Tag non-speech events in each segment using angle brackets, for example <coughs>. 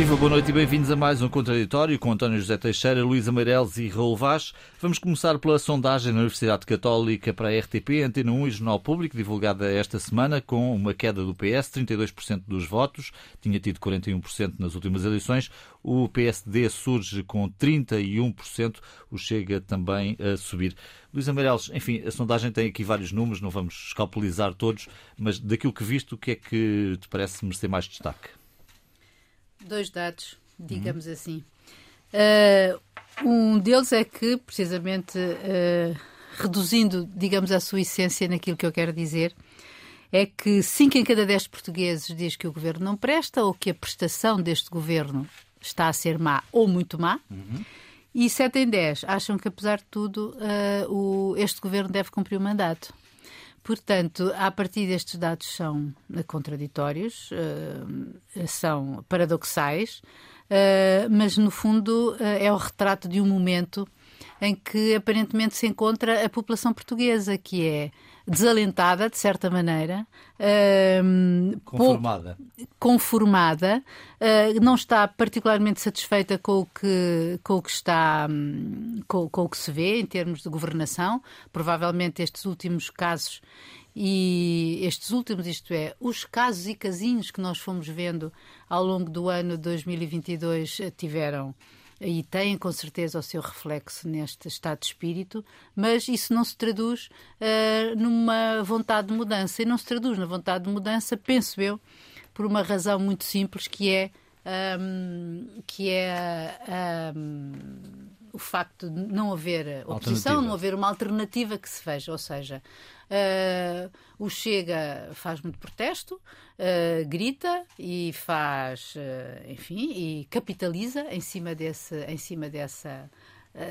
Viva, boa noite e bem-vindos a mais um Contraditório com António José Teixeira, Luísa Meireles e Raul Vaz. Vamos começar pela sondagem na Universidade Católica para a RTP, Antena 1 e Jornal Público, divulgada esta semana, com uma queda do PS, 32% dos votos, tinha tido 41% nas últimas eleições. O PSD surge com 31%, o Chega também a subir. Luísa Meireles, enfim, a sondagem tem aqui vários números, não vamos escalpelizar todos, mas daquilo que viste, o que é que te parece merecer mais destaque? Dois dados, digamos uhum. assim. Uh, um deles é que, precisamente, uh, reduzindo, digamos, a sua essência naquilo que eu quero dizer, é que 5 em cada 10 portugueses diz que o governo não presta ou que a prestação deste governo está a ser má ou muito má. Uhum. E 7 em 10 acham que, apesar de tudo, uh, o, este governo deve cumprir o mandato. Portanto, a partir destes dados são contraditórios, uh, são paradoxais, uh, mas no fundo é o retrato de um momento em que aparentemente se encontra a população portuguesa, que é desalentada, de certa maneira. Uh, conformada. conformada, uh, não está particularmente satisfeita com o que, com o que está, com, com, o que se vê em termos de governação. Provavelmente estes últimos casos e estes últimos, isto é, os casos e casinhos que nós fomos vendo ao longo do ano 2022 tiveram e têm com certeza o seu reflexo neste estado de espírito, mas isso não se traduz uh, numa vontade de mudança. E não se traduz na vontade de mudança, penso eu, por uma razão muito simples, que é, um, que é um, o facto de não haver oposição, não haver uma alternativa que se veja. Ou seja, Uh, o Chega faz muito protesto, uh, grita e faz, uh, enfim, e capitaliza em cima desse, em cima dessa,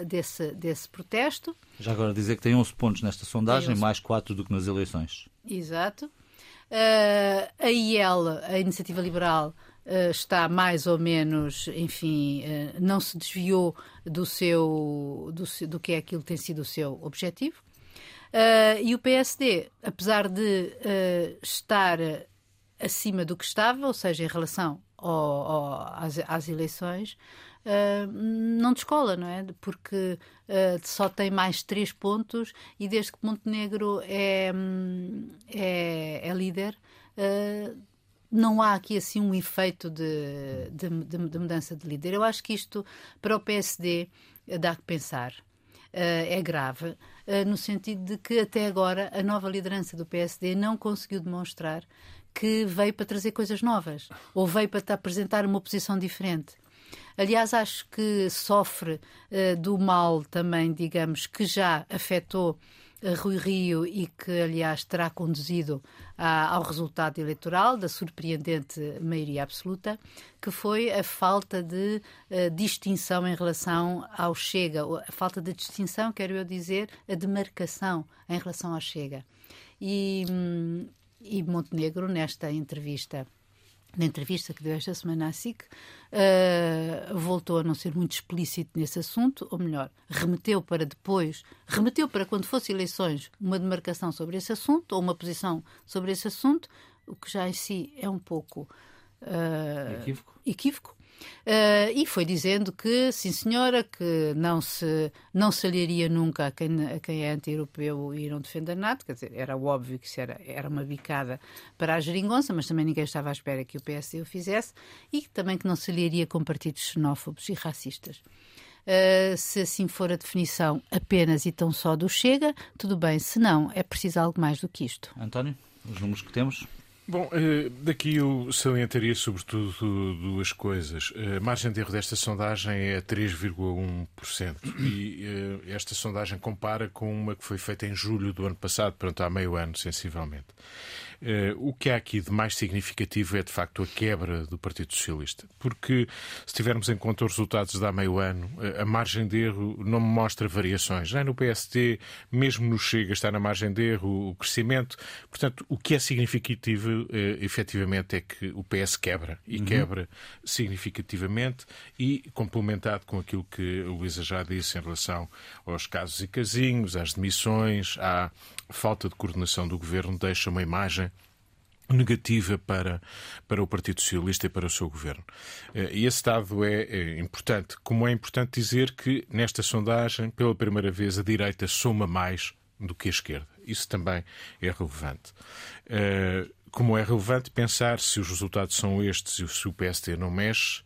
desse, desse protesto. Já agora dizer que tem 11 pontos nesta sondagem, 11... mais 4 do que nas eleições. Exato. a IEL, a Iniciativa Liberal, está mais ou menos, enfim, não se desviou do seu do, do que é aquilo que tem sido o seu objetivo. Uh, e o PSD, apesar de uh, estar acima do que estava, ou seja, em relação ao, ao, às, às, eleições, uh, não descola, não é? Porque só tem mais três pontos e desde que Montenegro é, é, é líder, não há aqui assim um efeito de, de, de, de mudança de líder. Eu acho que isto, para o PSD, dá que pensar. Uh, é grave, uh, no sentido de que até agora a nova liderança do PSD não conseguiu demonstrar que veio para trazer coisas novas ou veio para apresentar uma posição diferente. Aliás, acho que sofre uh, do mal também, digamos, que já afetou Rui Rio e que, aliás, terá conduzido a, ao resultado eleitoral da surpreendente maioria absoluta, que foi a falta de uh, distinção em relação ao Chega. A falta de distinção, quero eu dizer, a demarcação em relação ao Chega. E, hum, e Montenegro, nesta entrevista na entrevista que deu esta semana à SIC, uh, voltou a não ser muito explícito nesse assunto, ou melhor, remeteu para depois, remeteu para quando fosse eleições uma demarcação sobre esse assunto, ou uma posição sobre esse assunto, o que já em si é um pouco uh, equívoco. equívoco. Uh, e foi dizendo que, sim senhora, que não se, não se aliaria nunca a quem, a quem é anti-europeu e não defende a NATO, quer dizer, era óbvio que isso era, era uma bicada para a geringonça, mas também ninguém estava à espera que o PSD o fizesse, e também que não se aliaria com partidos xenófobos e racistas. Uh, se assim for a definição apenas e tão só do Chega, tudo bem, se não, é preciso algo mais do que isto. António, os números que temos? Bom, eh, daqui eu salientaria sobretudo duas coisas. A margem de erro desta sondagem é 3,1% e eh, esta sondagem compara com uma que foi feita em julho do ano passado, portanto há meio ano, sensivelmente. Eh, o que há aqui de mais significativo é, de facto, a quebra do Partido Socialista. Porque, se tivermos em conta os resultados de há meio ano, eh, a margem de erro não mostra variações. Nem no PST, mesmo no Chega, está na margem de erro o crescimento. Portanto, o que é significativo, eh, efetivamente, é que o PS quebra. E uhum. quebra significativamente e complementado com aquilo que a Luísa já disse em relação aos casos e casinhos, às demissões, à falta de coordenação do governo, deixa uma imagem negativa para, para o Partido Socialista e para o seu governo. Eh, e esse dado é, é, importante, como é importante dizer que nesta sondagem, pela primeira vez, a direita soma mais do que a esquerda. Isso também é relevante. Eh, como é relevante pensar se os resultados são estes e se o PST não mexe,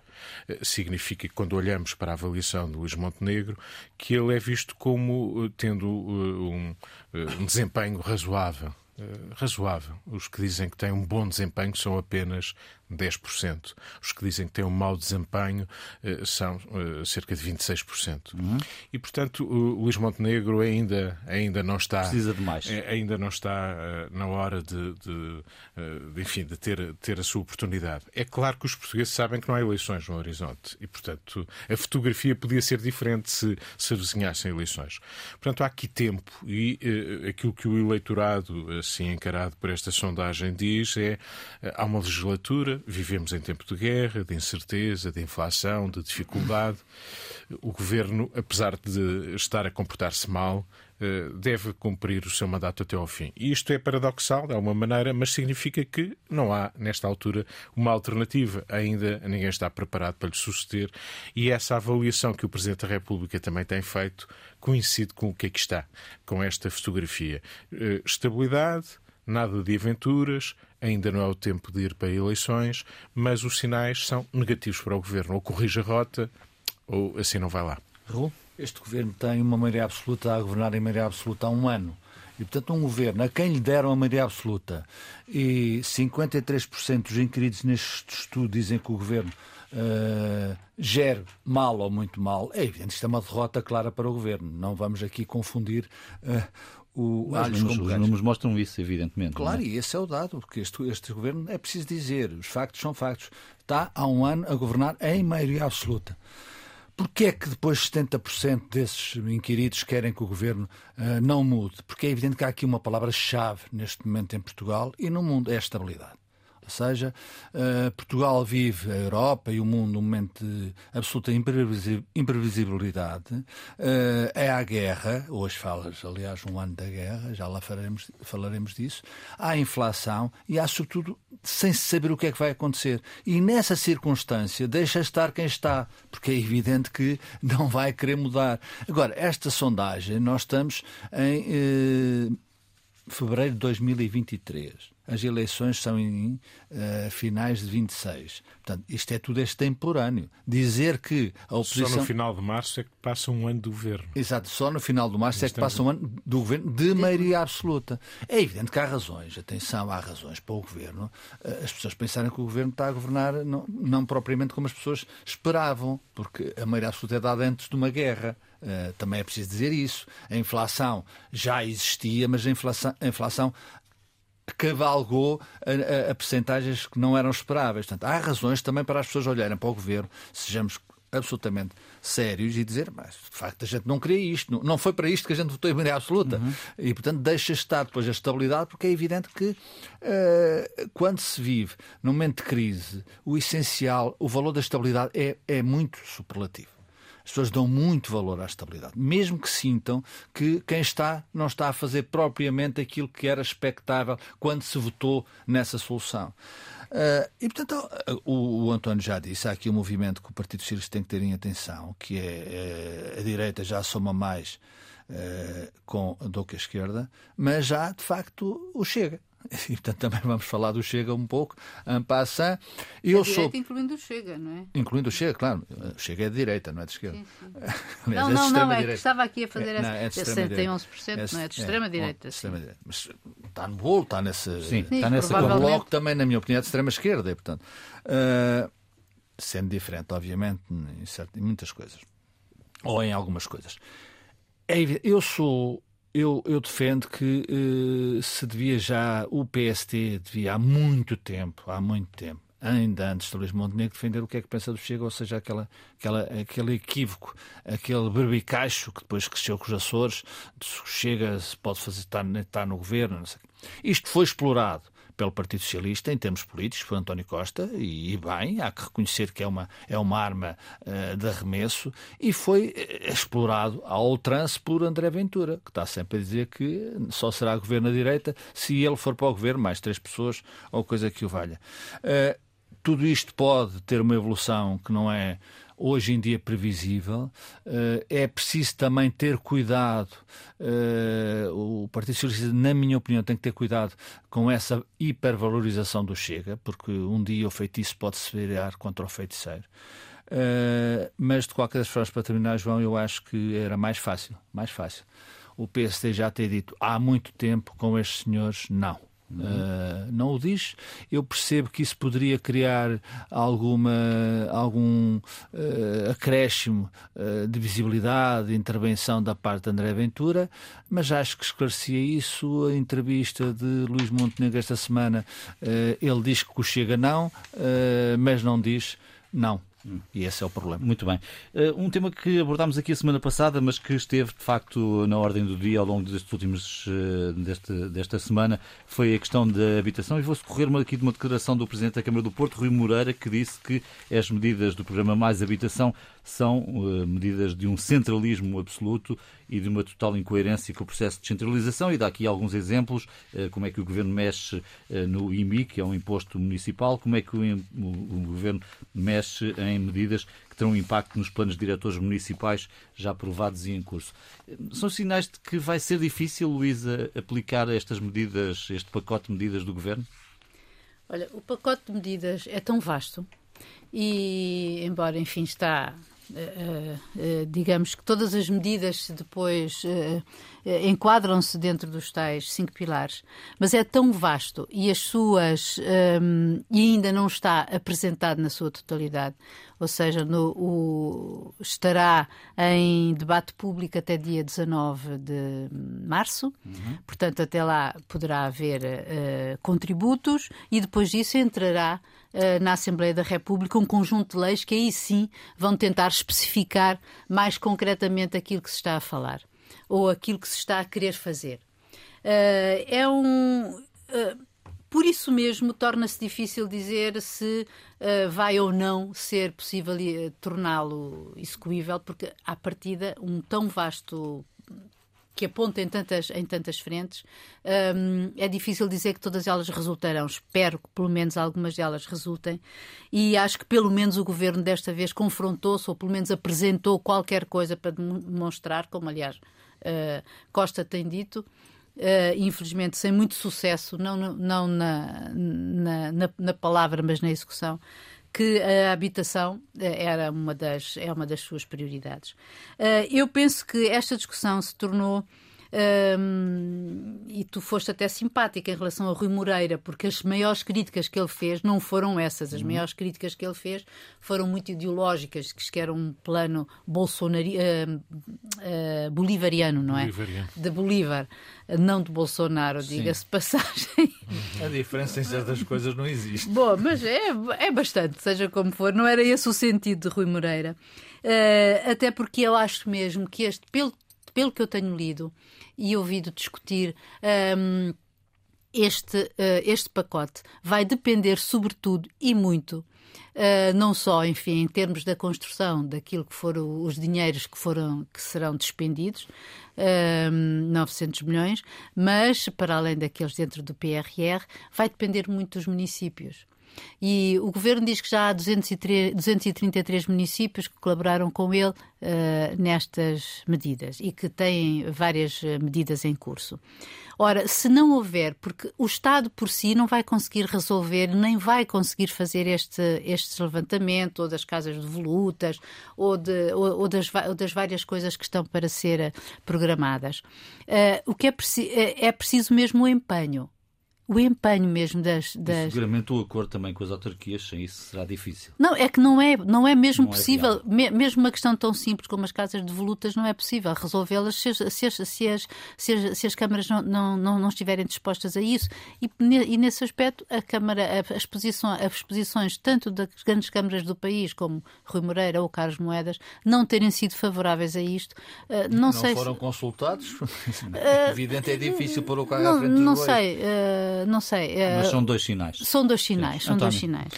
eh, significa que quando olhamos para a avaliação de Luís Montenegro, que ele é visto como tendo um, um desempenho razoável razoável. Os que dizem que têm um bom desempenho são apenas 10%. Os que dizem que têm um mau desempenho uh, são uh, cerca de 26%. Uhum. E, portanto, o Luís Montenegro ainda, ainda não está. Precisa de mais. Eh, ainda não está na hora de, de, de, enfim, de ter, ter a sua oportunidade. É claro que os portugueses sabem que não há eleições no horizonte e, portanto, a fotografia podia ser diferente se se avizinhassem eleições. Portanto, há aqui tempo e aquilo que o eleitorado, assim encarado por esta sondagem, diz é há uma legislatura vivemos em tempo de guerra, de incerteza, de inflação, de dificuldade. O governo, apesar de estar a comportar-se mal, eh, deve cumprir o seu mandato até ao fim. E isto é paradoxal, de alguma maneira, mas significa que não há, nesta altura, uma alternativa. Ainda ninguém está preparado para lhe suceder. E essa avaliação que o Presidente da República também tem feito coincide com o que aqui está, com esta fotografia. Eh, estabilidade, nada de aventuras, ainda não é o tempo de ir para eleições, mas os sinais são negativos para o governo. Ou corrige a rota, ou assim não vai lá. Este governo tem uma maioria absoluta a governar em maioria absoluta há um ano. E, portanto, um governo a quem lhe deram a maioria absoluta e 53% dos inquiridos neste estudo dizem que o governo uh, gere mal ou muito mal, é evidente isto é uma derrota clara para o governo. Não vamos aqui confundir uh, o, os, números, os números mostram isso, evidentemente. Claro, é? e esse é o dado, porque este, este governo é preciso dizer, os factos são factos. Está há um ano a governar em maioria absoluta. Porquê é que depois 70% desses inquiridos querem que o governo uh, não mude? Porque é evidente que há aqui uma palavra-chave neste momento em Portugal e no mundo, é a estabilidade. Ou seja, uh, Portugal vive a Europa e o mundo num momento de absoluta imprevisibilidade. Uh, é a guerra, hoje falas, aliás, um ano da guerra, já lá falaremos, falaremos disso. Há inflação e há, sobretudo, sem saber o que é que vai acontecer. E nessa circunstância, deixa estar quem está, porque é evidente que não vai querer mudar. Agora, esta sondagem, nós estamos em. Uh, fevereiro de 2023 as eleições são em uh, finais de 26. Portanto, isto é tudo extemporâneo. Dizer que a oposição. Só no final de março é que passa um ano do governo. Exato, só no final de março é que passa um ano do governo de maioria absoluta. É evidente que há razões, atenção, há razões para o governo. Eh, as pessoas pensarem que o governo está a governar não, não propriamente como as pessoas esperavam, porque a maioria absoluta é dada antes de uma guerra. Uh, também é preciso dizer isso. A inflação já existia, mas a inflação, a inflação cavalgou a, a, a percentagens que não eram esperáveis. Portanto, há razões também para as pessoas olharem para o governo, sejamos absolutamente sérios e dizer, mas de facto a gente não queria isto, não, foi para isto que a gente votou em maioria absoluta. Uhum. E portanto deixa estar depois a estabilidade, porque é evidente que uh, quando se vive num momento de crise, o essencial, o valor da estabilidade é, é muito superlativo. As pessoas dão muito valor à estabilidade, mesmo que sintam que quem está não está a fazer propriamente aquilo que era expectável quando se votou nessa solução. Uh, e, portanto, o, o, António já disse, há aqui um movimento que o Partido Socialista tem que ter em atenção, que é, é a direita já soma mais uh, com, do que a esquerda, mas já, de facto, o Chega. <laughs> E, portanto, também vamos falar do Chega um pouco, en passant. Eu a sou... incluindo o Chega, não é? Incluindo o Chega, claro. O Chega é de direita, não é de esquerda. Sim, sim. <laughs> Aliás, não, é não, não, é que estava aqui a fazer é, não, é de essa 61%, não é de extrema-direita. É, extrema Mas está no bolo, está nessa... Sim, está nessa... O Bloco também, na minha opinião, é de extrema-esquerda, e, portanto... Uh, sendo diferente, obviamente, em, certo, em muitas coisas. Ou em algumas coisas. É evidente, eu sou eu, eu, defendo que uh, se devia já, o PST devia há muito tempo, há muito tempo, ainda antes de Luís Montenegro, defender o que é que pensa do Chega, ou seja, aquela, aquela, aquele equívoco, aquele berbicacho que depois cresceu com os Açores, Chega se pode fazer, estar, estar no governo, não sei. Isto foi explorado pelo Partido Socialista em termos políticos, foi António Costa, e, e bem, há que reconhecer que é uma, é uma arma uh, de arremesso, e foi uh, explorado ao outrance por André Ventura, que está sempre a dizer que só será governo à direita se ele for para o governo, mais três pessoas ou coisa que o valha. Uh, tudo isto pode ter uma evolução que não é hoje em dia previsível. Eh, é preciso também ter cuidado. Eh, o Partido Socialista, na minha opinião, tem que ter cuidado com essa hipervalorização do Chega, porque um dia o feitiço pode se virar contra o feiticeiro. Uh, mas de qualquer das formas, para terminar, João, eu acho que era mais fácil, mais fácil. O PSD já ter dito há muito tempo com estes senhores, não. Uh, não o diz. Eu percebo que isso poderia criar alguma, algum uh, acréscimo uh, de visibilidade, de intervenção da parte de André Ventura, mas acho que esclarecia isso. A entrevista de Luís Montenegro esta semana, ele diz que o Chega não, mas não diz não. E esse é o problema. Muito bem. Uh, um tema que abordámos aqui a semana passada, mas que esteve de facto na ordem do dia ao longo destes últimos, uh, deste, desta semana, foi a questão da habitação. E vou socorrer-me aqui de uma declaração do Presidente da Câmara do Porto, Rui Moreira, que disse que as medidas do programa Mais Habitação são uh, medidas de um centralismo absoluto e de uma total incoerência com o processo de descentralização. E dá aqui alguns exemplos, uh, como é que o Governo mexe uh, no IMI, que é um imposto municipal, como é que o, o, o Governo mexe em medidas que terão impacto nos planos diretores municipais já aprovados e em curso. São sinais de que vai ser difícil, Luísa, aplicar estas medidas, este pacote de medidas do Governo? Olha, o pacote de medidas é tão vasto e, embora, enfim, está digamos que todas as medidas depois enquadram-se dentro dos tais cinco pilares, mas é tão vasto e as suas um, e ainda não está apresentado na sua totalidade, ou seja, no, o, estará em debate público até dia 19 de março, uhum. portanto até lá poderá haver contributos e depois disso entrará eh, na Assembleia da República um conjunto de leis que aí sim vão tentar especificar mais concretamente aquilo que se está a falar ou aquilo que se está a querer fazer. Uh, é um. Uh, por isso mesmo, torna-se difícil dizer se uh, vai ou não ser possível torná-lo execuível, porque, à partida, um tão vasto que aponta em tantas, em tantas frentes, um, é difícil dizer que todas elas resultarão. Espero que pelo menos algumas delas resultem. E acho que pelo menos o governo desta vez confrontou-se, ou pelo menos apresentou qualquer coisa para demonstrar, como aliás uh, Costa tem dito. Uh, infelizmente sem muito sucesso, não, não na, na, na, palavra, mas na execução, que a habitação eh, era uma das, é uma das suas prioridades. Eh, eu penso que esta discussão se tornou um, e tu foste até simpática em relação a Rui Moreira, porque as maiores críticas que ele fez não foram essas. As uhum. maiores críticas que ele fez foram muito ideológicas, que era um plano bolsonari, uh, uh, bolivariano, não é? Bolivariano. De Bolívar, não de Bolsonaro, diga-se passagem. A diferença em certas coisas não existe. Bom, mas é, é bastante, seja como for. Não era esse o sentido de Rui Moreira. Uh, até porque eu acho mesmo que este, pelo, pelo que eu tenho lido, e ouvido discutir. Um, este, uh, este pacote vai depender, sobretudo e muito, uh, não só, enfim, em termos da construção daquilo que foram os dinheiros que, foram, que serão despendidos, uh, 900 milhões, mas, para além daqueles dentro do PRR, vai depender muito dos municípios. E o governo diz que já há 203, 233 municípios que colaboraram com ele uh, nestas medidas e que têm várias eh, medidas em curso. Ora, se não houver, porque o Estado por si não vai conseguir resolver, nem vai conseguir fazer este, este levantamento, ou das casas devolutas, ou, de, ou, ou, das, ou das várias coisas que estão para ser programadas. Uh, o que é, é preciso mesmo o empenho o empenho mesmo das, das... seguramente o acordo também com as autarquias, sem isso será difícil. Não, é que não é, não é mesmo não é possível, é mesmo uma questão tão simples como as casas de volutas, não é possível resolvê-las se, se, se, se, as, se, as, se as câmaras não, não, não, não estiverem dispostas a isso. E, e nesse aspecto, a Câmara, as, posições, as posições tanto das grandes câmaras do país, como Rui Moreira ou Carlos Moedas, não terem sido favoráveis a isto, uh, não, não sei. foram se... consultados? Uh, <laughs> Evidente, é difícil pôr o carro não, à frente Não sei. Uh, Uh, não sei. Uh, Mas são dois sinais. São dois sinais, Sim. são António. dois sinais.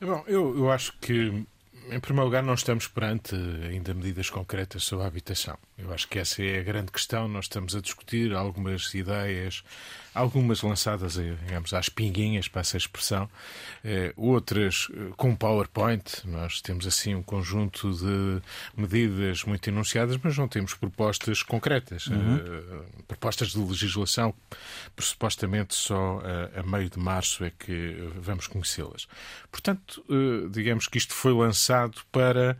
Bom, eu, eu acho que em primeiro lugar, não estamos perante ainda medidas concretas sobre a habitação. Eu acho que essa é a grande questão. Nós estamos a discutir algumas ideias, algumas lançadas, digamos, às pinguinhas, para essa expressão, eh, outras eh, com PowerPoint. Nós temos assim um conjunto de medidas muito enunciadas, mas não temos propostas concretas, uhum. eh, propostas de legislação, supostamente só a meio de março é que vamos conhecê-las. Portanto, digamos que isto foi lançado para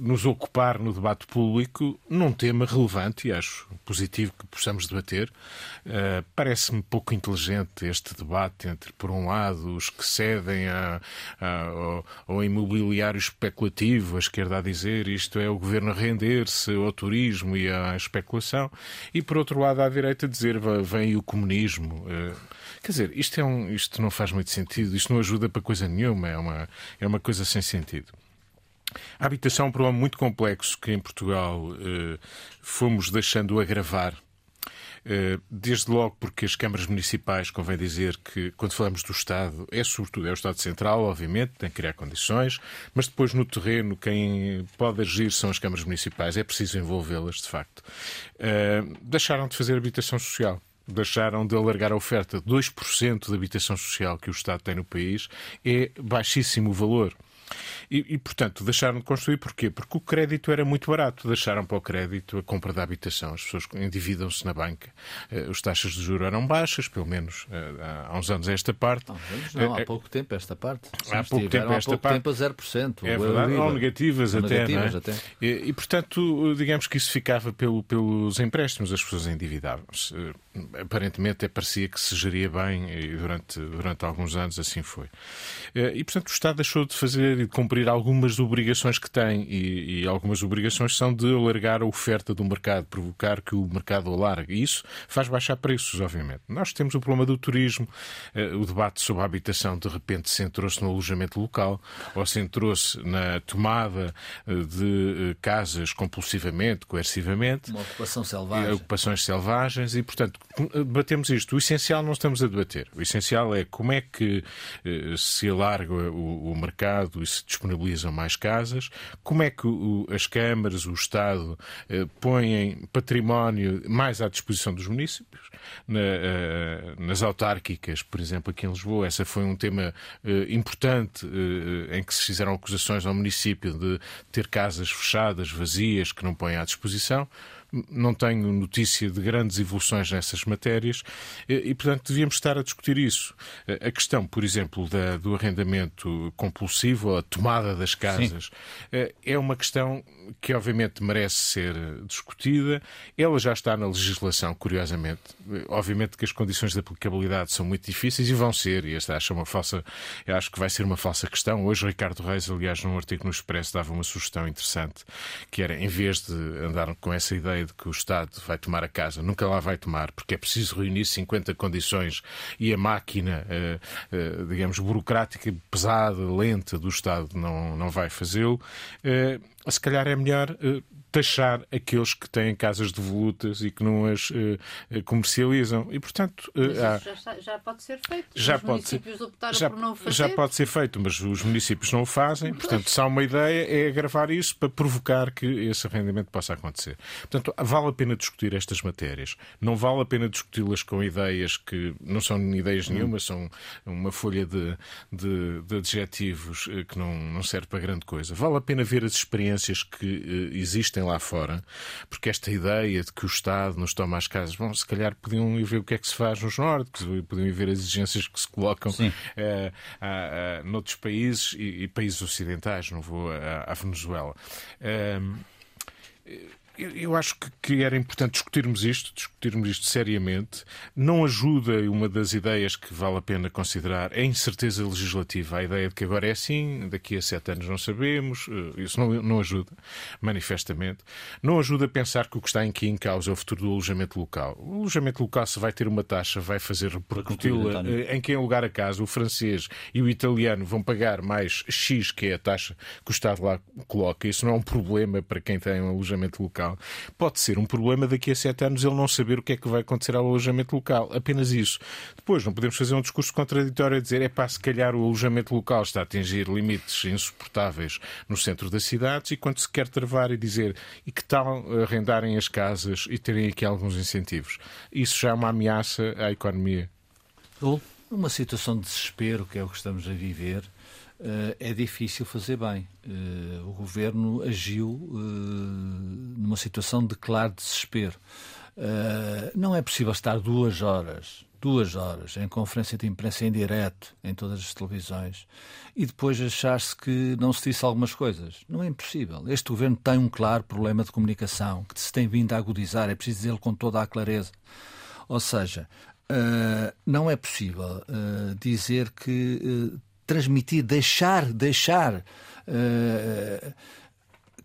nos ocupar no debate público num tema relevante e acho positivo que possamos debater. Parece Parece-me pouco inteligente este debate entre, por um lado, os que cedem a, a, ao, ao, imobiliário especulativo, a esquerda a dizer isto é o governo render-se ao turismo e à especulação, e, por outro lado, à direita dizer vem o comunismo. Eh, quer dizer, isto, é um, isto não faz muito sentido, isto não ajuda para coisa nenhuma, é uma, é uma coisa sem sentido. A habitação é um problema muito complexo que em Portugal eh, fomos deixando agravar desde logo porque as câmaras municipais, convém dizer que, quando falamos do Estado, é sobretudo é o Estado Central, obviamente, tem que criar condições, mas depois no terreno quem pode agir são as câmaras municipais, é preciso envolvê-las, de facto. Eh, deixaram de fazer habitação social deixaram de alargar a oferta. 2% de habitação social que o Estado tem no país é baixíssimo valor. E, e, portanto, deixaram de construir porquê? Porque o crédito era muito barato. Deixaram para o crédito a compra da habitação. As pessoas endividam-se na banca. Uh, as taxas de juros eram baixas, pelo menos uh, há uns anos esta parte. Não, há eh, pouco tempo esta parte. Sim, há pouco tempo esta há pouco parte. tempo a 0%. É verdade, ou negativas, ou até, negativas é? até. E, e, portanto, digamos que isso ficava pelo, pelos empréstimos. As pessoas endividavam-se. Aparentemente, até parecia que se geria bem e durante, durante alguns anos assim foi. E, portanto, o Estado deixou de fazer e de cumprir algumas obrigações que tem e, e, algumas obrigações são de alargar a oferta do mercado, provocar que o mercado alargue. E isso faz baixar preços, obviamente. Nós temos o problema do turismo, eh, o debate sobre a habitação de repente centrou-se no alojamento local ou centrou-se na tomada eh, de eh, casas compulsivamente, coercivamente. Uma ocupação selvagem. Ocupações selvagens e, portanto, debatemos isto. O essencial não estamos a debater. O essencial é como é que se alarga o, o mercado se disponibiliza disponibilizam mais casas, como é que o, as câmaras, o Estado, eh, põem património mais à disposição dos municípios. Na, eh, nas autárquicas, por exemplo, aqui em Lisboa, essa foi um tema eh, importante eh, em que se fizeram acusações ao município de ter casas fechadas, vazias, que não põem à disposição não tenho notícia de grandes evoluções nessas matérias e, portanto, devíamos estar a discutir isso. A questão, por exemplo, da, do arrendamento compulsivo, a tomada das casas, Sim. Eh, é uma questão que, obviamente, merece ser discutida. Ela já está na legislação, curiosamente. Obviamente que as condições de aplicabilidade são muito difíceis e vão ser, e esta acho uma falsa, acho que vai ser uma falsa questão. Hoje, Ricardo Reis, aliás, num artigo no Expresso, dava uma sugestão interessante, que era, em vez de andar com essa ideia de que o Estado vai tomar a casa, nunca lá vai tomar, porque é preciso reunir 50 condições e a máquina, eh, eh, digamos, burocrática, pesada, lenta do Estado não, não vai fazê-lo. Eh, se calhar é melhor taxar aqueles que têm casas devolutas e que não as uh, comercializam. E, portanto, uh, há... já, já, pode ser feito. Já os pode municípios ser... optaram já, por não fazer. Já pode ser feito, mas os municípios não o fazem. Portanto, se há uma ideia, é agravar isso para provocar que esse arrendamento possa acontecer. Portanto, vale a pena discutir estas matérias. Não vale a pena discuti-las com ideias que não são ideias hum. nenhuma, são uma folha de, de, de adjetivos que não, não serve para grande coisa. Vale a pena ver as experiências que uh, existem existem lá fora, porque esta ideia de que o Estado nos toma as casas, bom, se calhar podiam ir ver o que é que se faz nos nórdicos, podiam ir ver as exigências que se colocam uh, uh, uh, noutros países e, e, países ocidentais, não vou à Venezuela. Uh, eu acho que era importante discutirmos isto, discutirmos isto seriamente. Não ajuda, uma das ideias que vale a pena considerar, é a incerteza legislativa. A ideia de que agora é assim, daqui a sete anos não sabemos, eh, isso não, não ajuda, manifestamente. Não ajuda a pensar que o que está aqui em causa é o futuro do alojamento local. O alojamento local, se vai ter uma taxa, vai fazer repercuti-la eh, em quem lugar a casa. O francês e o italiano vão pagar mais X, que é a taxa que o Estado lá coloca. Isso não é um problema para quem tem um alojamento local. Local, pode ser um problema daqui a sete anos ele não saber o que é que vai acontecer ao alojamento local. Apenas isso. Depois, não podemos fazer um discurso contraditório a dizer é para se calhar o alojamento local está a atingir limites insuportáveis no centro das cidades e quando se quer travar e dizer e que tal arrendarem as casas e terem aqui alguns incentivos. Isso já é uma ameaça à economia. Uma situação de desespero, que é o que estamos a viver, é difícil fazer bem. Eh, o governo agiu eh, numa situação de claro desespero. Não é possível estar duas horas, duas horas, em conferência de imprensa em direto, em todas as televisões, e depois achar-se que não se disse algumas coisas. Não é impossível. Este governo tem um claro problema de comunicação que se tem vindo a agudizar, é preciso dizê-lo com toda a clareza. Ou seja, Uh, não é possível uh, dizer que uh, transmitir, deixar, deixar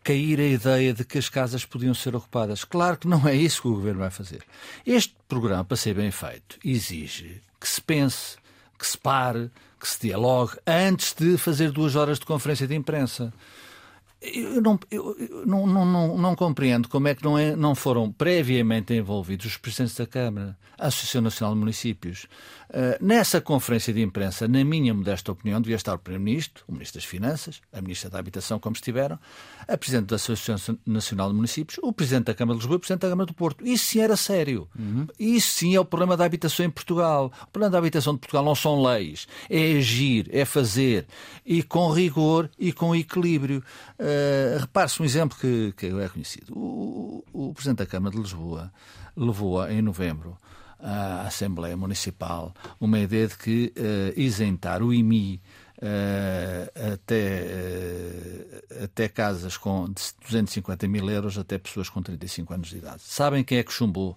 cair a ideia de que as casas podiam ser ocupadas. Claro que não é isso que o governo vai fazer. Este programa, para ser bem feito, exige que se pense, que se pare, que se dialogue antes de fazer duas horas de conferência de imprensa. Eu não, eu, não, não, não, não, compreendo como é que não, é, não foram previamente envolvidos os presidentes da Câmara, a Associação Nacional de Municípios. Uh, nessa conferência de imprensa, na minha modesta opinião, devia estar o Primeiro-Ministro, o Ministro das Finanças, a Ministra da Habitação, como estiveram, a Presidente da Associação Nacional de Municípios, o Presidente da Câmara de Lisboa e o Presidente da Câmara do Porto. Isso sim era sério. Uhum. Isso sim é o problema da habitação em Portugal. O problema da habitação de Portugal não são leis, é agir, é fazer, e com rigor e com equilíbrio. Uh, Repare-se um exemplo que, que é conhecido. O, o, o Presidente da Câmara de Lisboa levou em novembro à Assembleia Municipal uma ideia de que uh, isentar o IMI uh, até, uh, até casas com 250 mil euros até pessoas com 35 anos de idade. Sabem quem é que chumbou?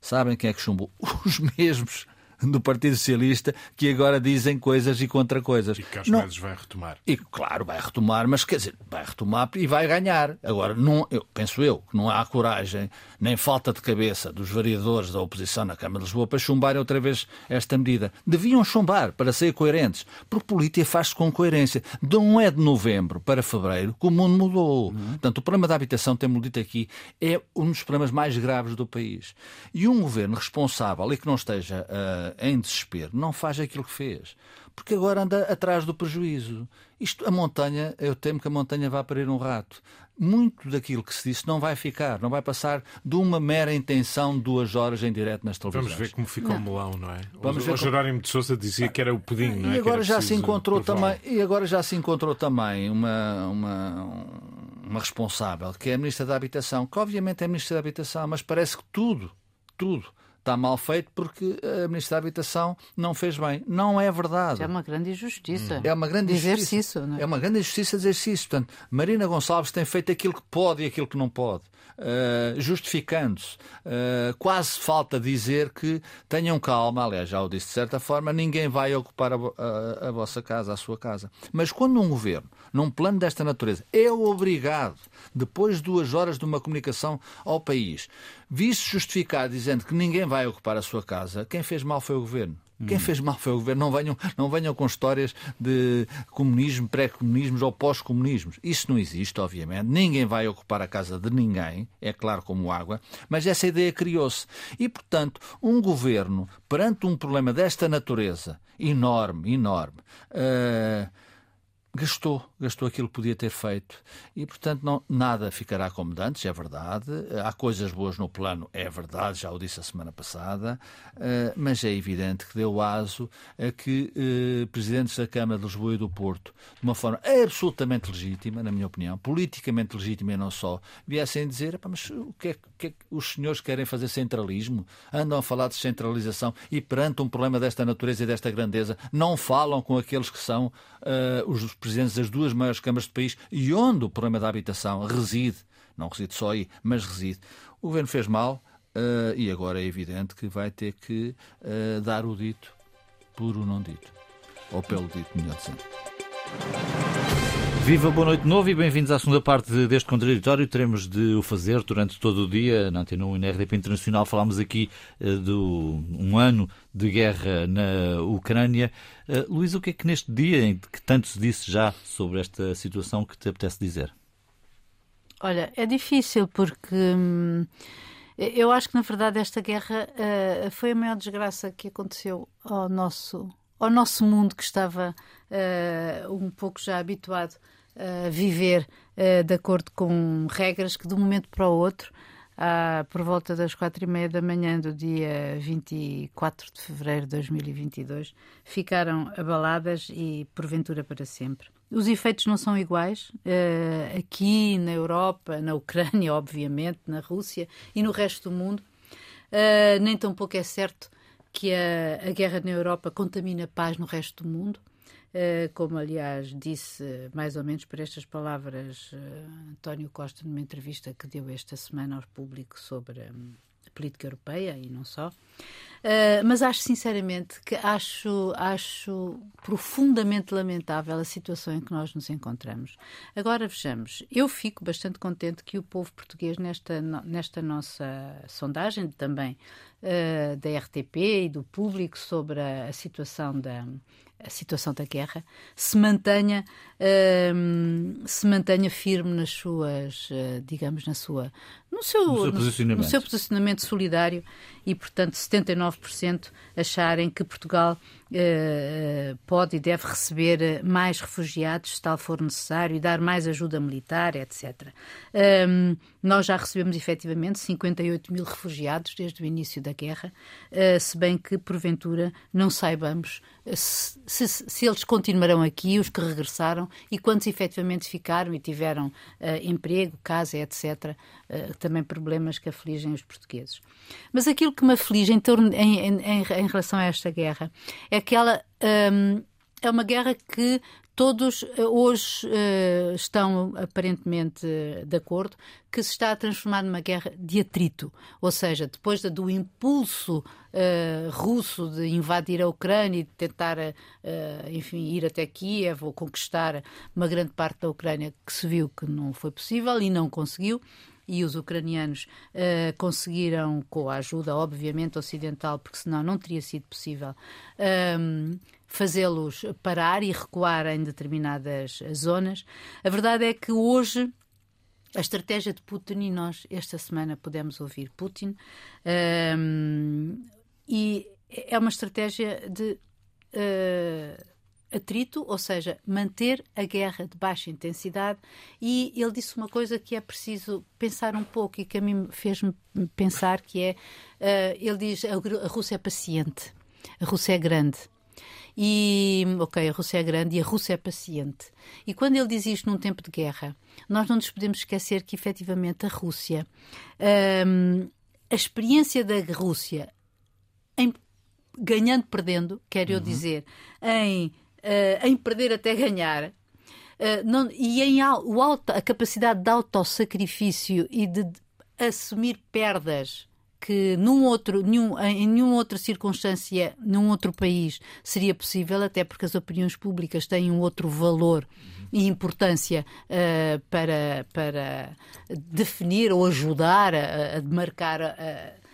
Sabem quem é que chumbou? <laughs> Os mesmos do Partido Socialista que agora dizem coisas e contra coisas. E Carlos não... Mendes vai retomar. E claro, vai retomar, mas quer dizer, vai retomar e vai ganhar. Agora, não, eu, penso eu que não há coragem nem falta de cabeça dos variadores da oposição na Câmara de Lisboa para chumbarem outra vez esta medida. Deviam chumbar para ser coerentes, porque política faz-se com coerência. Não é de novembro para fevereiro que o mundo mudou. Uhum. Portanto, o problema da habitação, temos dito aqui, é um dos problemas mais graves do país. E um governo responsável e que não esteja uh, em desespero não faz aquilo que fez porque agora anda atrás do prejuízo. Isto, a montanha, eu temo que a montanha vá parir um rato muito daquilo que se disse não vai ficar, não vai passar de uma mera intenção duas horas em direto nas televisões. Vamos ver como ficou o melão, não é? Vamos o, ver o Jerónimo de Sousa dizia que era o pudim, não é? E agora já se encontrou também, e agora já se encontrou também uma, uma, uma responsável, que é a Ministra da Habitação, que obviamente é a Ministra da Habitação, mas parece que tudo, tudo está mal feito porque a Ministra da Habitação não fez bem. Não é verdade. É uma grande injustiça. É uma grande injustiça. Isso, é? é uma grande injustiça dizer-se isso. Portanto, Marina Gonçalves tem feito aquilo que pode e aquilo que não pode. Uh, justificando-se. Uh, quase falta dizer que tenham calma, aliás, já o disse de certa forma, ninguém vai ocupar a, a, a vossa casa, a sua casa. Mas quando um governo, num plano desta natureza, é obrigado, depois de duas horas de uma comunicação ao país, visse justificar dizendo que ninguém vai ocupar a sua casa, quem fez mal foi o governo. Quem fez mal foi o governo. Não venham, não venham com histórias de comunismo, pré-comunismos ou pós-comunismos. Isso não existe, obviamente. Ninguém vai ocupar a casa de ninguém, é claro como água, mas essa ideia criou-se. E, portanto, um governo, perante um problema desta natureza, enorme, enorme, uh, gastou, gastou aquilo que podia ter feito. E, portanto, não, nada ficará como antes, é verdade. Há coisas boas no plano, é verdade, já o disse a semana passada, uh, mas é evidente que deu aso a que uh, presidentes da Câmara de Lisboa e do Porto, de uma forma absolutamente legítima, na minha opinião, politicamente legítima e não só, viessem dizer: mas o que, é, que, é que os senhores querem fazer centralismo? Andam a falar de centralização e perante um problema desta natureza e desta grandeza, não falam com aqueles que são uh, os presidentes das duas maiores câmaras do país e onde o problema da habitação reside, não reside só aí, mas reside. O governo fez mal uh, e agora é evidente que vai ter que uh, dar o dito por o não dito. Ou pelo dito, melhor dizendo. Viva, boa noite de novo e bem-vindos à segunda parte deste contraditório. Teremos de o fazer durante todo o dia na Antena 1 e na RDP Internacional. Falámos aqui uh, de um ano de guerra na Ucrânia. Uh, Luís, o que é que neste dia em que tanto se disse já sobre esta situação que te apetece dizer? Olha, é difícil porque hum, eu acho que na verdade esta guerra uh, foi a maior desgraça que aconteceu ao nosso, ao nosso mundo que estava uh, um pouco já habituado a viver uh, de acordo com regras que de um momento para o outro ah, por volta das quatro e meia da manhã do dia 24 de fevereiro de 2022, ficaram abaladas e porventura para sempre. Os efeitos não são iguais uh, aqui na Europa, na Ucrânia, <laughs> obviamente, na Rússia e no resto do mundo. Uh, nem tampouco é certo que a, a guerra na Europa contamina a paz no resto do mundo. Eh, como aliás disse mais ou menos por estas palavras eh, António Costa numa entrevista que deu esta semana ao público sobre hum, a política europeia e não só. Uh, mas acho sinceramente que acho, acho profundamente lamentável a situação em que nós nos encontramos. Agora vejamos, eu fico bastante contente que o povo português, nesta, nesta nossa sondagem também uh, da RTP e do público sobre a, a situação da, a situação da guerra, se mantenha, uh, se mantenha firme nas suas, uh, digamos, na sua, no seu, no seu, posicionamento. No seu posicionamento solidário e, portanto, 79% acharem que Portugal pode e deve receber mais refugiados, se tal for necessário, e dar mais ajuda militar, etc. Um, nós já recebemos, efetivamente, 58 mil refugiados desde o início da guerra, uh, se bem que, porventura, não saibamos se, se, se, eles continuarão aqui, os que regressaram, e quantos efetivamente ficaram e tiveram uh, emprego, casa, etc. Também problemas que afligem os portugueses. Mas aquilo que me aflige em, torno, em, em, em relação a esta guerra é que ela um, é uma guerra que todos eh, hoje uh, estão aparentemente de acordo que se está a transformar numa guerra de atrito, ou seja, depois do impulso uh, russo de invadir a Ucrânia e de tentar, uh, enfim, ir até Kiev ou conquistar uma grande parte da Ucrânia, que se viu que não foi possível e não conseguiu e os ucranianos uh, conseguiram, com a ajuda, obviamente, ocidental, porque senão não teria sido possível, um, fazê-los parar e recuar em determinadas zonas. A verdade é que hoje a estratégia de Putin, e nós esta semana pudemos ouvir Putin, um, e é uma estratégia de uh, atrito, ou seja, manter a guerra de baixa intensidade. E ele disse uma coisa que é preciso pensar um pouco e que a mim fez-me pensar, que é, uh, ele diz, a Rússia é paciente, a Rússia é grande. E, ok, a Rússia é grande e a Rússia é paciente. E quando ele diz isto num tempo de guerra, nós não nos podemos esquecer que, efetivamente, a Rússia, um, a experiência da Rússia, em, ganhando, perdendo, quero uhum. eu dizer, em, uh, em perder até ganhar, Uh, não, e em o auto, a capacidade de autossacrifício e de assumir perdas que num outro, nenhum, em nenhuma outra circunstância, num outro país, seria possível, até porque as opiniões públicas têm um outro valor e importância uh, para, para definir ou ajudar a, a demarcar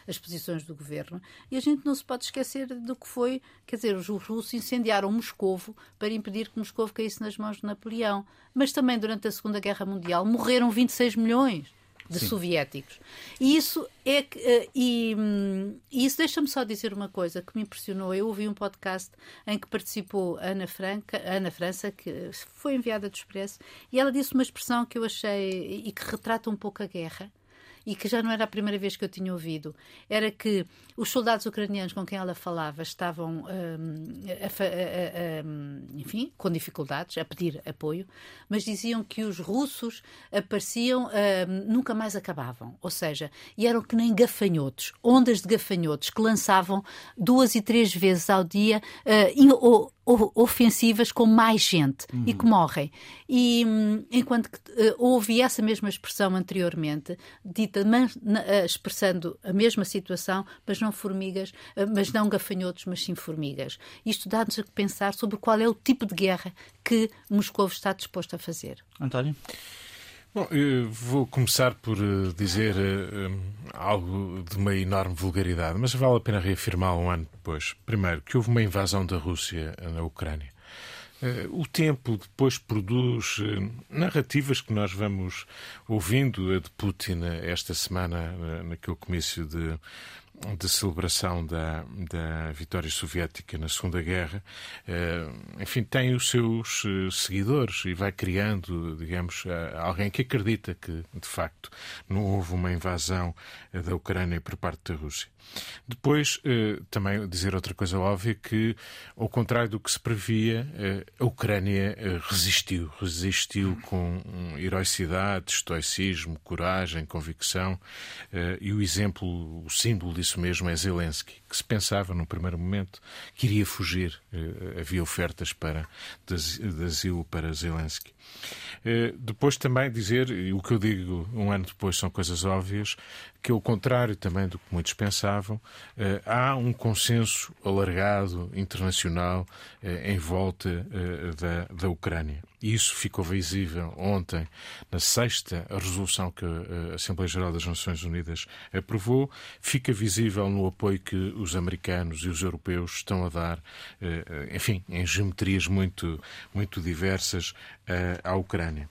as posições do governo. E a gente não se pode esquecer do que foi, quer dizer, os russos incendiaram Moscovo para impedir que Moscovo caísse nas mãos de Napoleão. Mas também durante a Segunda Guerra Mundial morreram 26 milhões de Sim. soviéticos. E isso é que, uh, e, um, e, isso deixa-me só dizer uma coisa que me impressionou. Eu ouvi um podcast em que participou Ana Franca, Ana França, que foi enviada do Expresso, e ela disse uma expressão que eu achei e que retrata um pouco a guerra e que já não era a primeira vez que eu tinha ouvido, era que os soldados ucranianos com quem ela falava estavam, hum, a, a, a, hum, enfim, com dificuldades, a pedir apoio, mas diziam que os russos apareciam, hum, nunca mais acabavam, ou seja, e eram que nem gafanhotos, ondas de gafanhotos que lançavam duas e três vezes ao dia, uh, ofensivas com mais gente uhum. e que morrem. E enquanto que uh, houve essa mesma expressão anteriormente, dita uh, expressando a mesma situação, mas não formigas, uh, mas não gafanhotos, mas sim formigas. Isto dá-nos a pensar sobre qual é o tipo de guerra que Moscou está disposto a fazer. António? Bom, vou começar por dizer uh, algo de uma enorme vulgaridade, mas vale a pena reafirmar um ano depois. Primeiro, que houve uma invasão da Rússia na Ucrânia. O tempo depois produz narrativas que nós vamos ouvindo de Putin esta semana, naquele comício de de celebração da, da vitória soviética na Segunda Guerra, eh, enfim, tem os seus eh, seguidores e vai criando, digamos, alguém que acredita que, de facto, não houve uma invasão eh, da Ucrânia por parte da Rússia. Depois, também dizer outra coisa óbvia, que, ao contrário do que se previa, a Ucrânia resistiu. Resistiu com heroicidade, estoicismo, coragem, convicção, e o exemplo, o símbolo disso isso mesmo é Zelensky, que se pensava num primeiro momento que iria fugir. Eh, havia ofertas para, de asilo para Zelensky. Eh, depois também dizer, o que eu digo um ano depois são coisas óbvias, que ao contrário também do que muitos pensavam, eh, há um consenso alargado internacional em volta da, da Ucrânia. Isso ficou visível ontem na sexta resolução que a Assembleia Geral das Nações Unidas aprovou, fica visível no apoio que os americanos e os europeus estão a dar, enfim, em geometrias muito, muito diversas à Ucrânia.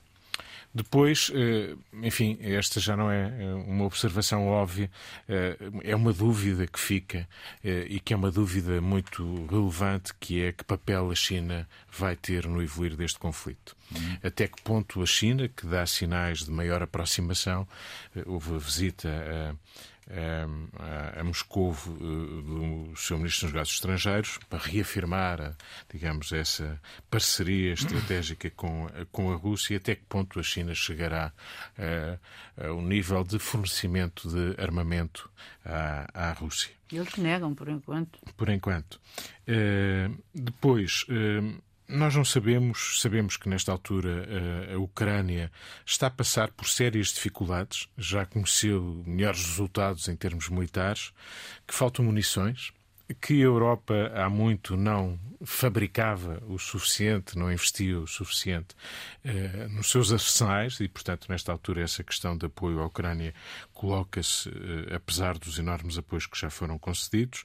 Depois, eh, enfim, esta já não é eh, uma observação óbvia, eh, é uma dúvida que fica e que é uma dúvida muito relevante, que é que papel a China vai ter no evoluir deste conflito. Uhum. Até que ponto a China, que dá sinais de maior aproximação, houve a visita a a, a Moscou eh, do seu Ministro dos Negócios Estrangeiros para reafirmar, digamos, essa parceria estratégica <coughs> com, com a Rússia e até que ponto a China chegará ao nível de fornecimento de armamento à, à Rússia. Eles negam, por enquanto. Por enquanto. Depois, nós não sabemos, sabemos que nesta altura a, Ucrânia está a passar por sérias dificuldades, já conheceu melhores resultados em termos militares, que faltam munições, que a Europa há muito não fabricava o suficiente, não investia o suficiente eh, nos seus arsenais e, portanto, nesta altura, essa questão de apoio à Ucrânia coloca-se, eh, apesar dos enormes apoios que já foram concedidos,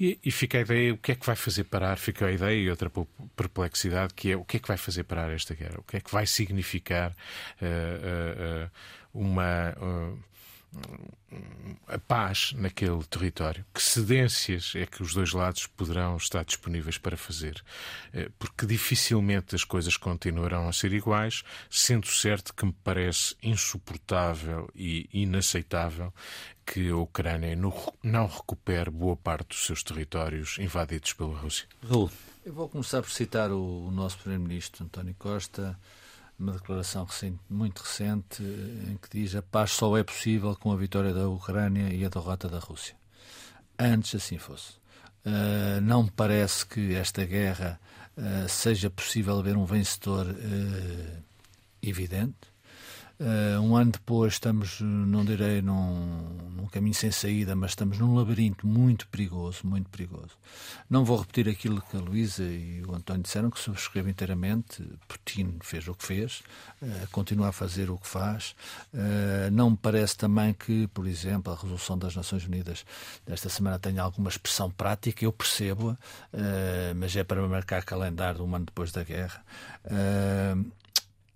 e, e, fica a ideia o que é que vai fazer parar, fica a ideia e outra perplexidade que é o que é que vai fazer parar esta guerra, o que é que vai significar uh, uh, uma a paz naquele território. Que cedências é que os dois lados poderão estar disponíveis para fazer? Eh, porque dificilmente as coisas continuarão a ser iguais, sendo certo que me parece insuportável e inaceitável que a Ucrânia não recupere boa parte dos seus territórios invadidos pela Rússia. Raul. Eu vou começar por citar o nosso Primeiro-Ministro, António Costa uma declaração recente, muito recente em que diz a paz só é possível com a vitória da Ucrânia e a derrota da Rússia. Antes assim fosse. Uh, não me parece que esta guerra uh, seja possível haver um vencedor uh, evidente. Uh, um ano depois estamos, não direi num, num, caminho sem saída, mas estamos num labirinto muito perigoso, muito perigoso. Não vou repetir aquilo que a Luísa e o António disseram, que subscrevo inteiramente. Putin fez o que fez, uh, continua a fazer o que faz. Uh, não me parece também que, por exemplo, a resolução das Nações Unidas desta semana tenha alguma expressão prática, eu percebo-a, mas é para marcar calendário um ano depois da guerra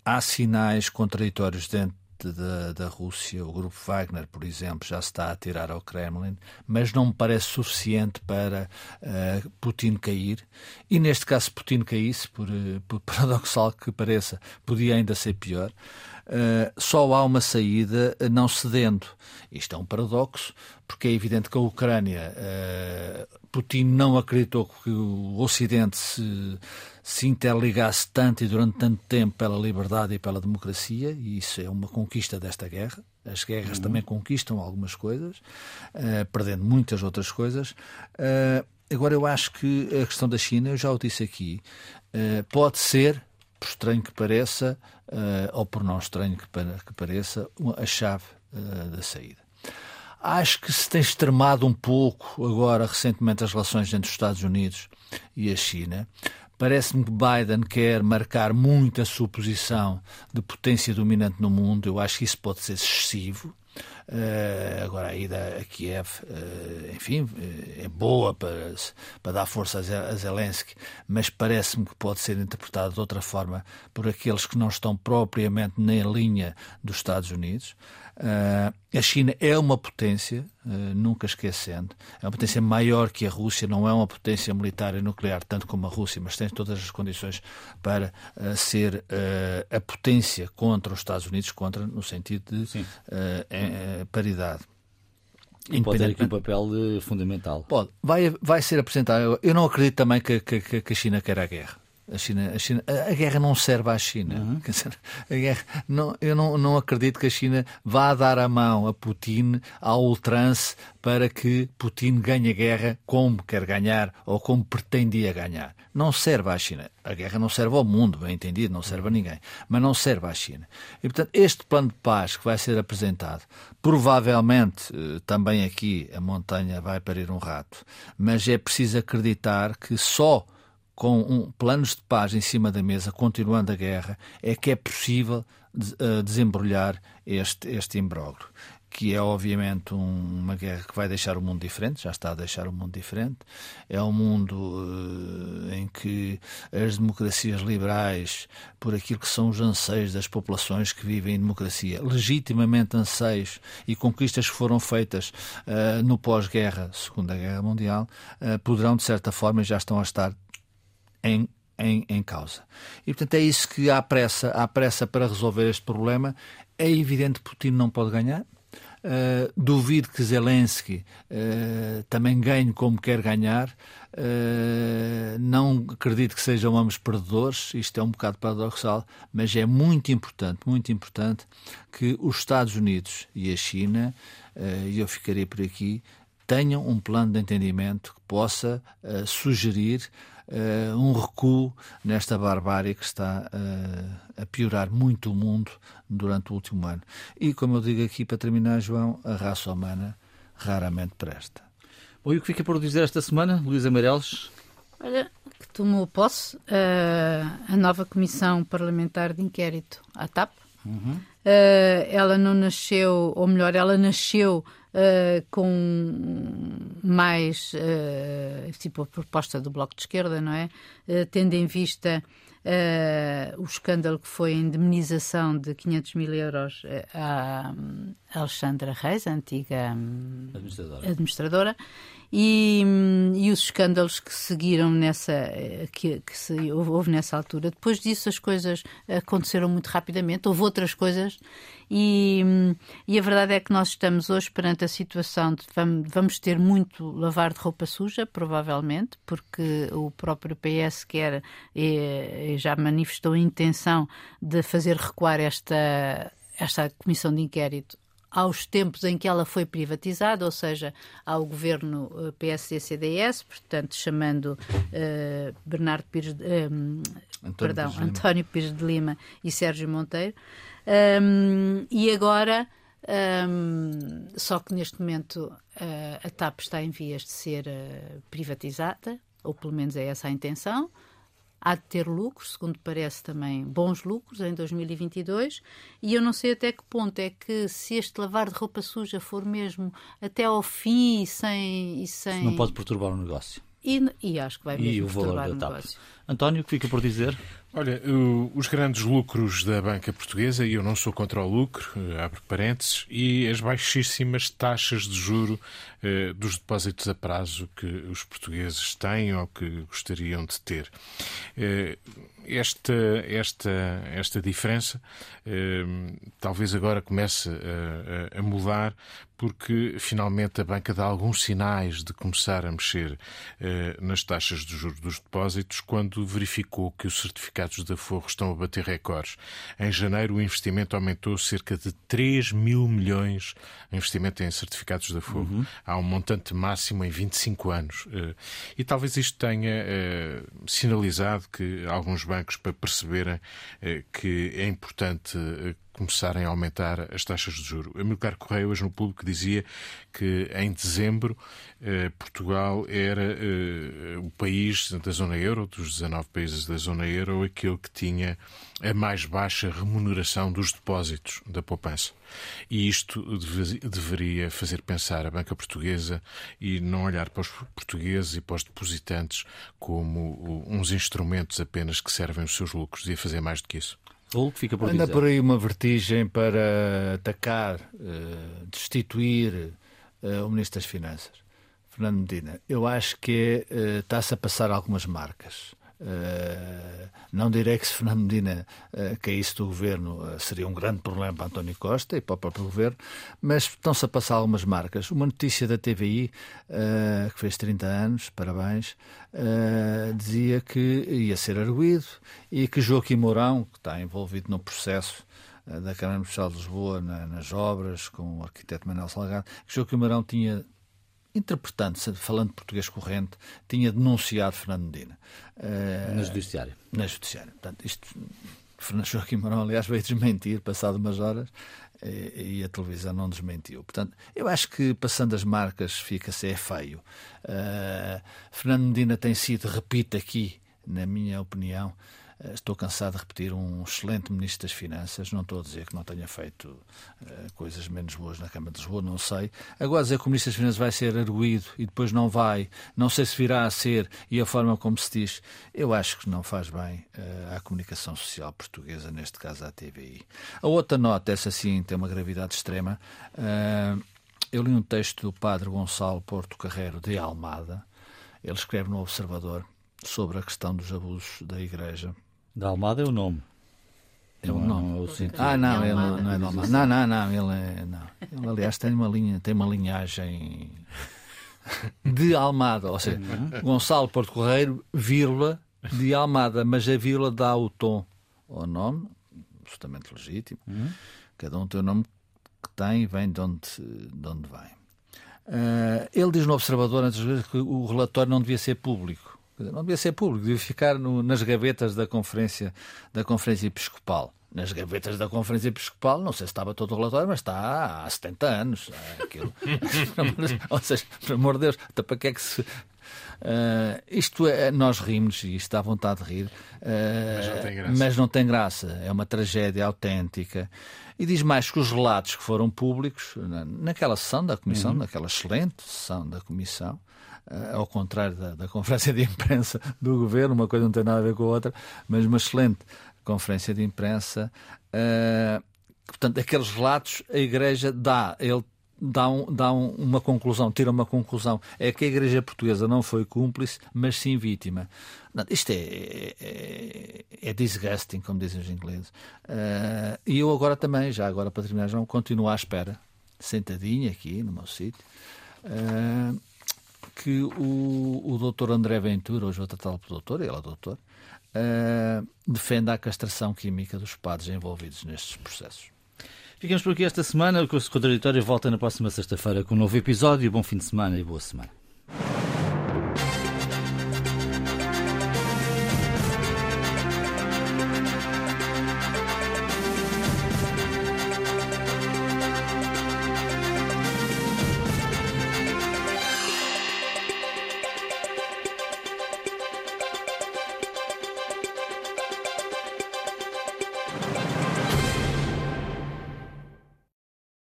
há sinais contraditórios dentro da, da Rússia. O grupo Wagner, por exemplo, já se está a tirar ao Kremlin, mas não me parece suficiente para uh, Putin cair. E neste caso, se Putin caísse, por, uh, por <laughs> paradoxal que pareça, podia ainda ser pior. Uh, só há uma saída não cedendo. Isto é um paradoxo, porque é evidente que a Ucrânia, Putin não acreditou que o Ocidente se se interligasse tanto e durante tanto tempo pela liberdade e pela democracia, e isso é uma conquista desta guerra. As guerras uhum. também conquistam algumas coisas, uh, perdendo muitas outras coisas. Uh, agora, eu acho que a questão da China, eu já o disse aqui, uh, pode ser, por estranho que pareça, ou por não estranho que, pareça, a chave da saída. Acho que se tem extremado um pouco agora, recentemente, as relações entre os Estados Unidos e a China. Parece-me que Biden quer marcar muito a sua posição de potência dominante no mundo. Eu acho que isso pode ser excessivo. Uh, agora a ida a Kiev, uh, enfim, é boa para, para dar força a Zelensky, mas parece-me que pode ser interpretada de outra forma por aqueles que não estão propriamente na linha dos Estados Unidos. Uh, a China é uma potência, uh, nunca esquecendo, é uma potência maior que a Rússia, não é uma potência militar e nuclear tanto como a Rússia, mas tem todas as condições para uh, ser a potência contra os Estados Unidos, contra no sentido de paridade. E pode ter aqui um papel fundamental. Pode. Vai, vai ser apresentado. Eu não acredito também que, que, que a China queira a guerra. A, China, a, China, a, guerra não serve à China. Uhum. A guerra, não, eu não, não acredito que a China vá dar a mão a Putin ao ultrance para que Putin ganhe a guerra como quer ganhar ou como pretendia ganhar. Não serve à China. A guerra não serve ao mundo, bem entendido, não serve a ninguém. Mas não serve à China. E, portanto, este plano de paz que vai ser apresentado, provavelmente eh, também aqui a montanha vai parir um rato, mas é preciso acreditar que só com um, planos de paz em cima da mesa, continuando a guerra, é que é possível uh, desembrulhar este, este imbróglio. Que é obviamente um, uma guerra que vai deixar o mundo diferente, já está a deixar o mundo diferente. É um mundo uh, em que as democracias liberais, por aquilo que são os anseios das populações que vivem em democracia, legitimamente anseios e conquistas que foram feitas uh, no pós-guerra, Segunda Guerra Mundial, poderão de certa forma já estão a estar em, em, em causa. E, portanto, é isso que há pressa, há pressa para resolver este problema. É evidente que Putin não pode ganhar. Uh, duvido que Zelensky uh, também ganhe como quer ganhar. Uh, não acredito que sejam ambos perdedores. Isto é um bocado paradoxal, mas é muito importante, muito importante que os Estados Unidos e a China, e eu ficaria por aqui, tenham um plano de entendimento que possa sugerir uh, um recuo nesta barbárie que está uh, a piorar muito o mundo durante o último ano. E, como eu digo aqui para terminar, João, a raça humana raramente presta. Bom, e o que fica por dizer esta semana, Luís Amarelos? Olha, que tomou posse uh, a nova Comissão Parlamentar de Inquérito, a TAP. Uhum. ela não nasceu, ou melhor, ela nasceu uh, com mais, uh, tipo a proposta do Bloco de Esquerda, não é? Uh, tendo em vista o escândalo que foi a indemnização de 500 mil euros à Alexandra Reis, a antiga hum, administradora. administradora e, e, os escândalos que seguiram nessa que, que se, houve nessa altura. Depois disso as coisas aconteceram muito rapidamente, houve outras coisas e, e a verdade é que nós estamos hoje perante a situação de vamos, vamos ter muito lavar de roupa suja, provavelmente, porque o próprio PS quer e, e já manifestou a intenção de fazer recuar esta esta comissão de inquérito aos tempos em que ela foi privatizada, ou seja, ao governo eh, PSD-CDS, portanto, chamando uh, Bernardo Pires, um, António, perdão, Pires António Pires de Lima e Sérgio Monteiro. Um, e agora, um, só que neste momento uh, a TAP está em vias de ser uh, privatizada, ou pelo menos é essa a intenção há de ter lucros, segundo parece também bons lucros em 2022, e eu não sei até que ponto é que se este lavar de roupa suja for mesmo até ao fim e sem... E sem... Não pode perturbar o negócio. E, e acho que vai mesmo e o valor da TAP. António, o que fica por dizer? Olha, os grandes lucros da banca portuguesa, e eu não sou contra o lucro, eh, abre parênteses, e as baixíssimas taxas de juro eh, dos depósitos a prazo que os portugueses têm ou que gostariam de ter. Eh, esta, esta, esta diferença eh, talvez agora comece a, a, mudar porque finalmente a banca dá alguns sinais de começar a mexer eh, nas taxas de juros dos depósitos quando verificou que os certificados de aforro estão a bater recordes. Em janeiro o investimento aumentou cerca de 3 mil milhões investimento em certificados de aforro. Uhum. Há um montante máximo em 25 anos. Eh, e talvez isto tenha eh, sinalizado que alguns bancos, para perceberem que é importante começarem a aumentar as taxas de juro. Amilcar Correia, hoje no público, dizia que em dezembro eh, Portugal era eh, o país da zona euro, dos 19 países da zona euro, aquele que tinha a mais baixa remuneração dos depósitos da poupança. E isto deve, deveria fazer pensar a banca portuguesa e não olhar para os portugueses e para os depositantes como uns instrumentos apenas que servem os seus lucros, devia fazer mais do que isso. Ou fica por Anda dizer. por aí uma vertigem para atacar, uh, destituir uh, o Ministro das Finanças, Fernando Medina. Eu acho que uh, está-se a passar algumas marcas. Uh, não direi que se Fernando Medina uh, caísse do governo uh, seria um grande problema para António Costa e para o próprio governo, mas estão-se a passar algumas marcas. Uma notícia da TVI, que fez 30 anos, parabéns, dizia que ia ser arguído e que Joaquim Mourão, que está envolvido no processo da Câmara Municipal de Lisboa na, nas obras com o arquiteto Manuel Salgado, que Joaquim Mourão tinha interpretando, falando português corrente, tinha denunciado Fernando Medina. Uh, na Judiciária. Na Judiciária. Portanto, isto, Fernando Joaquim Marão, aliás, veio desmentir, passado umas horas, e, e, a televisão não desmentiu. Portanto, eu acho que, passando as marcas, fica-se é feio. Uh, Fernando Medina tem sido, repito aqui, na minha opinião, eh, estou cansado de repetir um excelente Ministro das Finanças. Não estou a dizer que não tenha feito uh, coisas menos boas na Câmara de Lisboa, não sei. Agora dizer que o Ministro das Finanças vai ser arguído e depois não vai, não sei se virá a ser e a forma como se diz, eu acho que não faz bem uh, à comunicação social portuguesa, neste caso à TVI. A outra nota, essa sim tem uma gravidade extrema. Uh, eu li um texto do padre Gonçalo Porto Carreiro de Almada. Ele escreve no Observador sobre a questão dos abusos da Igreja da Almada é o nome. É o nome. ah, não, ele não, não é da Almada. Não, não, não, ele é. Não. Ele, aliás, tem uma, linha, tem uma linhagem <laughs> de Almada, ou seja, uhum. Gonçalo Porto Correiro, vírgula, de Almada, mas a vírgula dá o tom ao nome, absolutamente legítimo. Uhum. Cada um tem o nome que tem e vem de onde, de onde vem. Uh, ele diz no Observador, antes vezes, que o relatório não devia ser público. Não devia ser público, devia ficar no, nas gavetas da conferência, da conferência episcopal. Nas gavetas da Conferência Episcopal, não sei se estava todo o relatório, mas está há 70 anos. É aquilo. <laughs> Ou seja, por amor de Deus, até para que é que se. Uh, isto é, nós rimos e isto dá vontade de rir, uh, mas, não tem graça. mas não tem graça. É uma tragédia autêntica. E diz mais que os relatos que foram públicos na, naquela sessão da Comissão, uhum. naquela excelente sessão da Comissão, ao contrário da, da, conferência de imprensa do governo, uma coisa não tem nada a ver com a outra, mas uma excelente conferência de imprensa. Uh, portanto, aqueles relatos, a Igreja dá, ele dá, um, dá um, uma conclusão, tira uma conclusão. É que a Igreja Portuguesa não foi cúmplice, mas sim vítima. Não, isto é, é, é, disgusting, como dizem os ingleses. Uh, e eu agora também, já agora para terminar, já continuo à espera, sentadinho aqui no meu sítio. Uh, que o, o doutor André Ventura, hoje vou tratá-lo por doutor, ele é doutor, uh, defenda a castração química dos padres envolvidos nestes processos. Ficamos por aqui esta semana. O Curso Contraditório volta na próxima sexta-feira com um novo episódio. Bom fim de semana e boa semana.